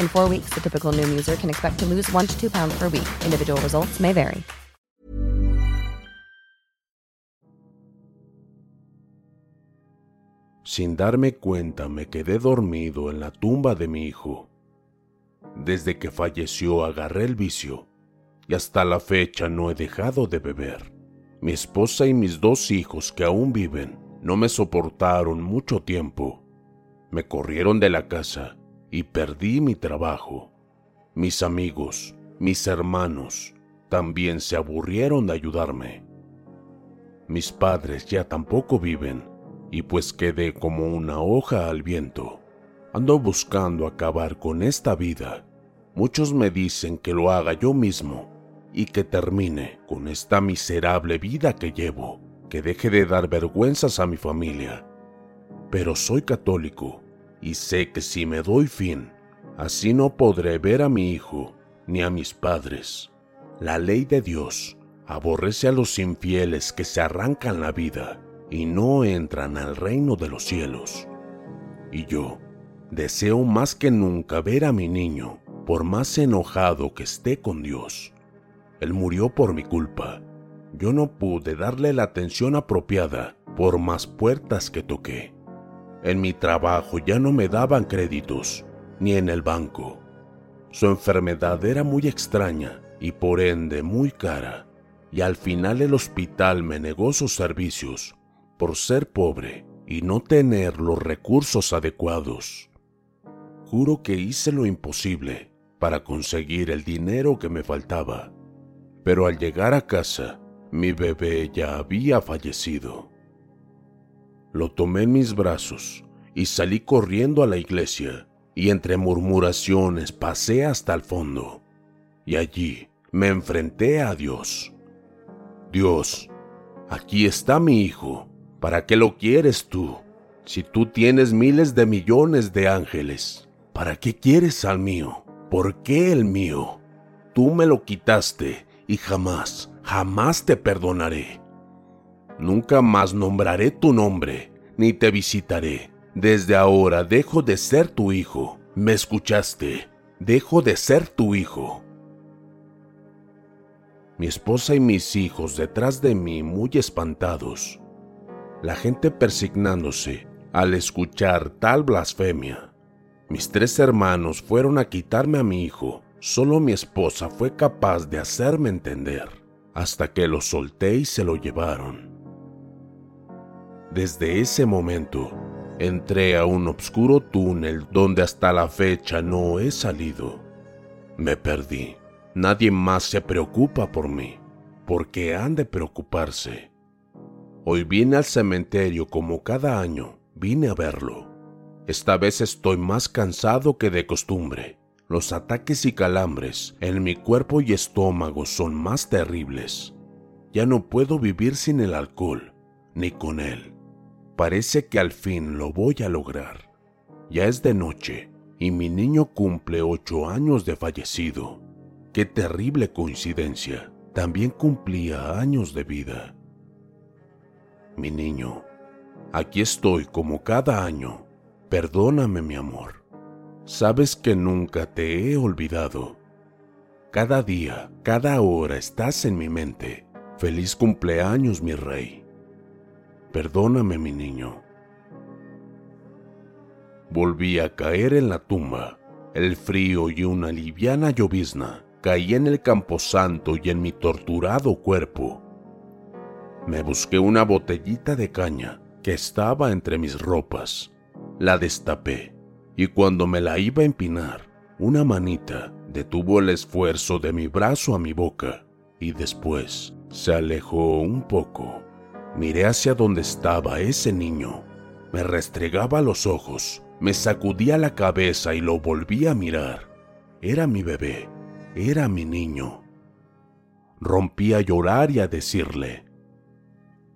In four weeks, the typical Noom user can expect to lose one to two pounds per week. Individual results may vary. Sin darme cuenta me quedé dormido en la tumba de mi hijo. Desde que falleció agarré el vicio y hasta la fecha no he dejado de beber. Mi esposa y mis dos hijos que aún viven no me soportaron mucho tiempo. Me corrieron de la casa y perdí mi trabajo. Mis amigos, mis hermanos, también se aburrieron de ayudarme. Mis padres ya tampoco viven y pues quedé como una hoja al viento. Ando buscando acabar con esta vida. Muchos me dicen que lo haga yo mismo y que termine con esta miserable vida que llevo, que deje de dar vergüenzas a mi familia. Pero soy católico y sé que si me doy fin, así no podré ver a mi hijo ni a mis padres. La ley de Dios aborrece a los infieles que se arrancan la vida y no entran al reino de los cielos. Y yo deseo más que nunca ver a mi niño, por más enojado que esté con Dios. Él murió por mi culpa. Yo no pude darle la atención apropiada por más puertas que toqué. En mi trabajo ya no me daban créditos, ni en el banco. Su enfermedad era muy extraña y por ende muy cara, y al final el hospital me negó sus servicios por ser pobre y no tener los recursos adecuados. Juro que hice lo imposible para conseguir el dinero que me faltaba, pero al llegar a casa, mi bebé ya había fallecido. Lo tomé en mis brazos y salí corriendo a la iglesia y entre murmuraciones pasé hasta el fondo y allí me enfrenté a Dios. Dios, aquí está mi hijo, ¿para qué lo quieres tú? Si tú tienes miles de millones de ángeles, ¿para qué quieres al mío? ¿Por qué el mío? Tú me lo quitaste y jamás, jamás te perdonaré. Nunca más nombraré tu nombre, ni te visitaré. Desde ahora dejo de ser tu hijo. ¿Me escuchaste? Dejo de ser tu hijo. Mi esposa y mis hijos detrás de mí muy espantados. La gente persignándose al escuchar tal blasfemia. Mis tres hermanos fueron a quitarme a mi hijo. Solo mi esposa fue capaz de hacerme entender, hasta que lo solté y se lo llevaron. Desde ese momento, entré a un oscuro túnel donde hasta la fecha no he salido. Me perdí. Nadie más se preocupa por mí, porque han de preocuparse. Hoy vine al cementerio como cada año, vine a verlo. Esta vez estoy más cansado que de costumbre. Los ataques y calambres en mi cuerpo y estómago son más terribles. Ya no puedo vivir sin el alcohol, ni con él. Parece que al fin lo voy a lograr. Ya es de noche y mi niño cumple ocho años de fallecido. Qué terrible coincidencia. también cumplía años de vida. Mi niño, aquí estoy como cada año. Perdóname, mi amor. Sabes que nunca te he olvidado. Cada día, cada hora estás en mi mente. Feliz cumpleaños, mi rey. Perdóname, mi niño. Volví a caer en la tumba. El frío y una liviana llovizna caí en el camposanto y en mi torturado cuerpo. Me busqué una botellita de caña que estaba entre mis ropas. La destapé y cuando me la iba a empinar, una manita detuvo el esfuerzo de mi brazo a mi boca y después se alejó un poco. Miré hacia donde estaba ese niño. Me restregaba los ojos, me sacudía la cabeza y lo volví a mirar. Era mi bebé, era mi niño. Rompí a llorar y a decirle,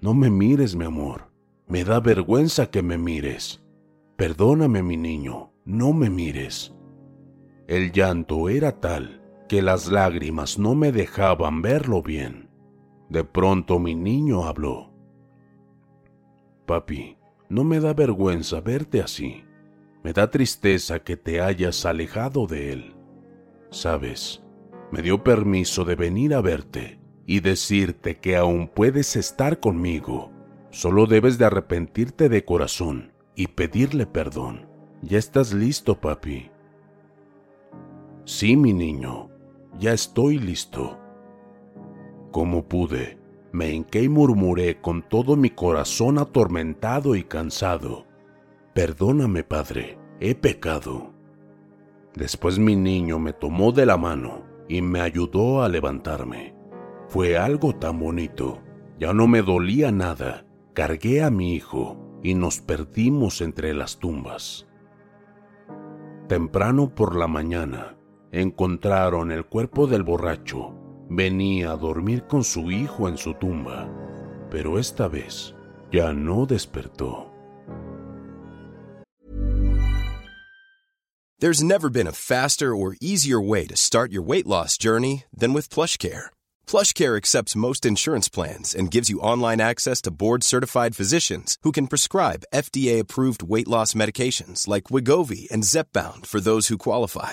No me mires, mi amor, me da vergüenza que me mires. Perdóname, mi niño, no me mires. El llanto era tal que las lágrimas no me dejaban verlo bien. De pronto mi niño habló. Papi, no me da vergüenza verte así. Me da tristeza que te hayas alejado de él. Sabes, me dio permiso de venir a verte y decirte que aún puedes estar conmigo. Solo debes de arrepentirte de corazón y pedirle perdón. Ya estás listo, papi. Sí, mi niño, ya estoy listo. Como pude, me hinqué y murmuré con todo mi corazón atormentado y cansado. Perdóname, Padre, he pecado. Después mi niño me tomó de la mano y me ayudó a levantarme. Fue algo tan bonito. Ya no me dolía nada. Cargué a mi hijo y nos perdimos entre las tumbas. Temprano por la mañana, encontraron el cuerpo del borracho. Venía a dormir con su hijo en su tumba, pero esta vez ya no despertó. There's never been a faster or easier way to start your weight loss journey than with PlushCare. PlushCare accepts most insurance plans and gives you online access to board-certified physicians who can prescribe FDA-approved weight loss medications like Wigovi and Zepbound for those who qualify.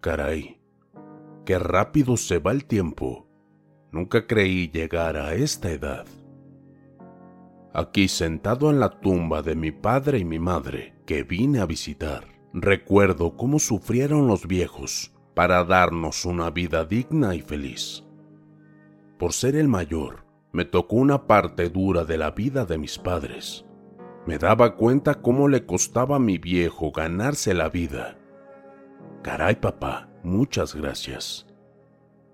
Caray, qué rápido se va el tiempo. Nunca creí llegar a esta edad. Aquí sentado en la tumba de mi padre y mi madre, que vine a visitar, recuerdo cómo sufrieron los viejos para darnos una vida digna y feliz. Por ser el mayor, me tocó una parte dura de la vida de mis padres. Me daba cuenta cómo le costaba a mi viejo ganarse la vida. Caray, papá, muchas gracias.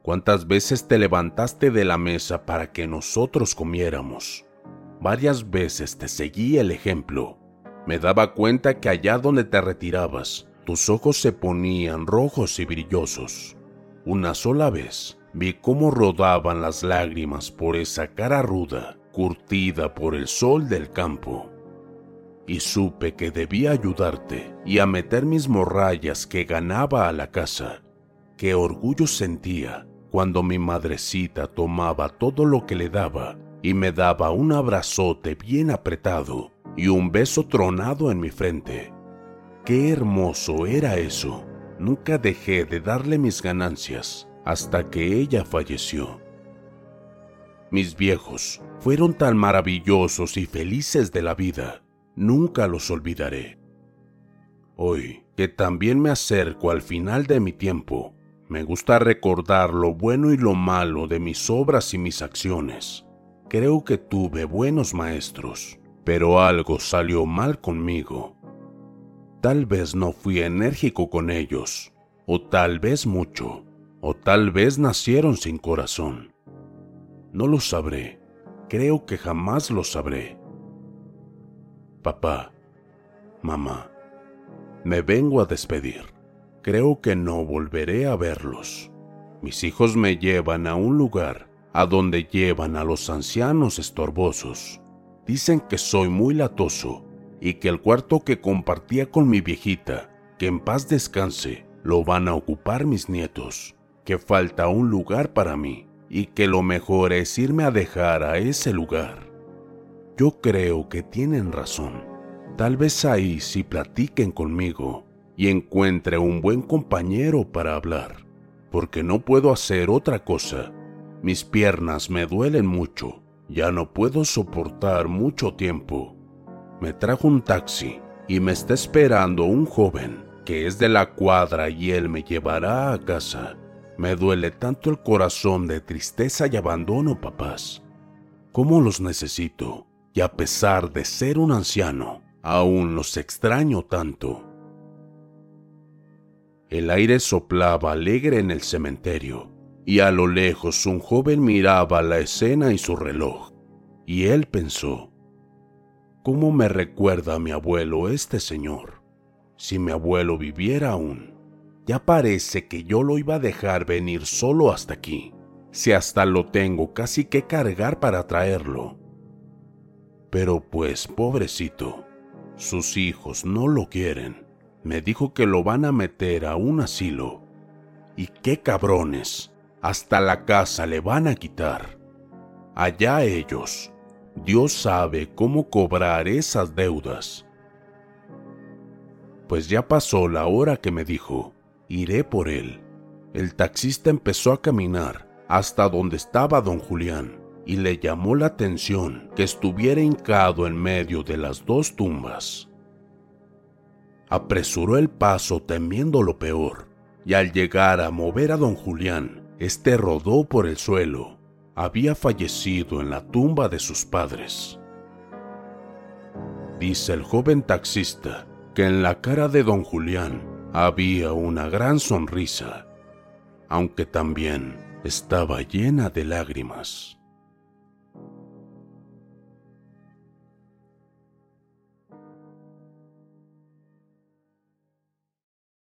¿Cuántas veces te levantaste de la mesa para que nosotros comiéramos? Varias veces te seguí el ejemplo. Me daba cuenta que allá donde te retirabas, tus ojos se ponían rojos y brillosos. Una sola vez vi cómo rodaban las lágrimas por esa cara ruda, curtida por el sol del campo. Y supe que debía ayudarte y a meter mis morrayas que ganaba a la casa. Qué orgullo sentía cuando mi madrecita tomaba todo lo que le daba y me daba un abrazote bien apretado y un beso tronado en mi frente. Qué hermoso era eso. Nunca dejé de darle mis ganancias hasta que ella falleció. mis viejos, fueron tan maravillosos y felices de la vida, nunca los olvidaré. Hoy, que también me acerco al final de mi tiempo, me gusta recordar lo bueno y lo malo de mis obras y mis acciones. Creo que tuve buenos maestros, pero algo salió mal conmigo. Tal vez no fui enérgico con ellos, o tal vez mucho, o tal vez nacieron sin corazón. No lo sabré, creo que jamás lo sabré. Papá, mamá, me vengo a despedir. Creo que no volveré a verlos. Mis hijos me llevan a un lugar a donde llevan a los ancianos estorbosos. Dicen que soy muy latoso y que el cuarto que compartía con mi viejita, que en paz descanse, lo van a ocupar mis nietos, que falta un lugar para mí y que lo mejor es irme a dejar a ese lugar. Yo creo que tienen razón. Tal vez ahí sí platiquen conmigo y encuentre un buen compañero para hablar, porque no puedo hacer otra cosa. Mis piernas me duelen mucho, ya no puedo soportar mucho tiempo. Me trajo un taxi y me está esperando un joven que es de la cuadra y él me llevará a casa. Me duele tanto el corazón de tristeza y abandono, papás. ¿Cómo los necesito? Y a pesar de ser un anciano, aún los extraño tanto. El aire soplaba alegre en el cementerio, y a lo lejos un joven miraba la escena y su reloj, y él pensó, ¿cómo me recuerda a mi abuelo este señor? Si mi abuelo viviera aún, ya parece que yo lo iba a dejar venir solo hasta aquí, si hasta lo tengo casi que cargar para traerlo. Pero pues, pobrecito, sus hijos no lo quieren me dijo que lo van a meter a un asilo. Y qué cabrones, hasta la casa le van a quitar. Allá ellos, Dios sabe cómo cobrar esas deudas. Pues ya pasó la hora que me dijo, iré por él. El taxista empezó a caminar hasta donde estaba don Julián y le llamó la atención que estuviera hincado en medio de las dos tumbas apresuró el paso temiendo lo peor, y al llegar a mover a don Julián, éste rodó por el suelo. Había fallecido en la tumba de sus padres. Dice el joven taxista que en la cara de don Julián había una gran sonrisa, aunque también estaba llena de lágrimas.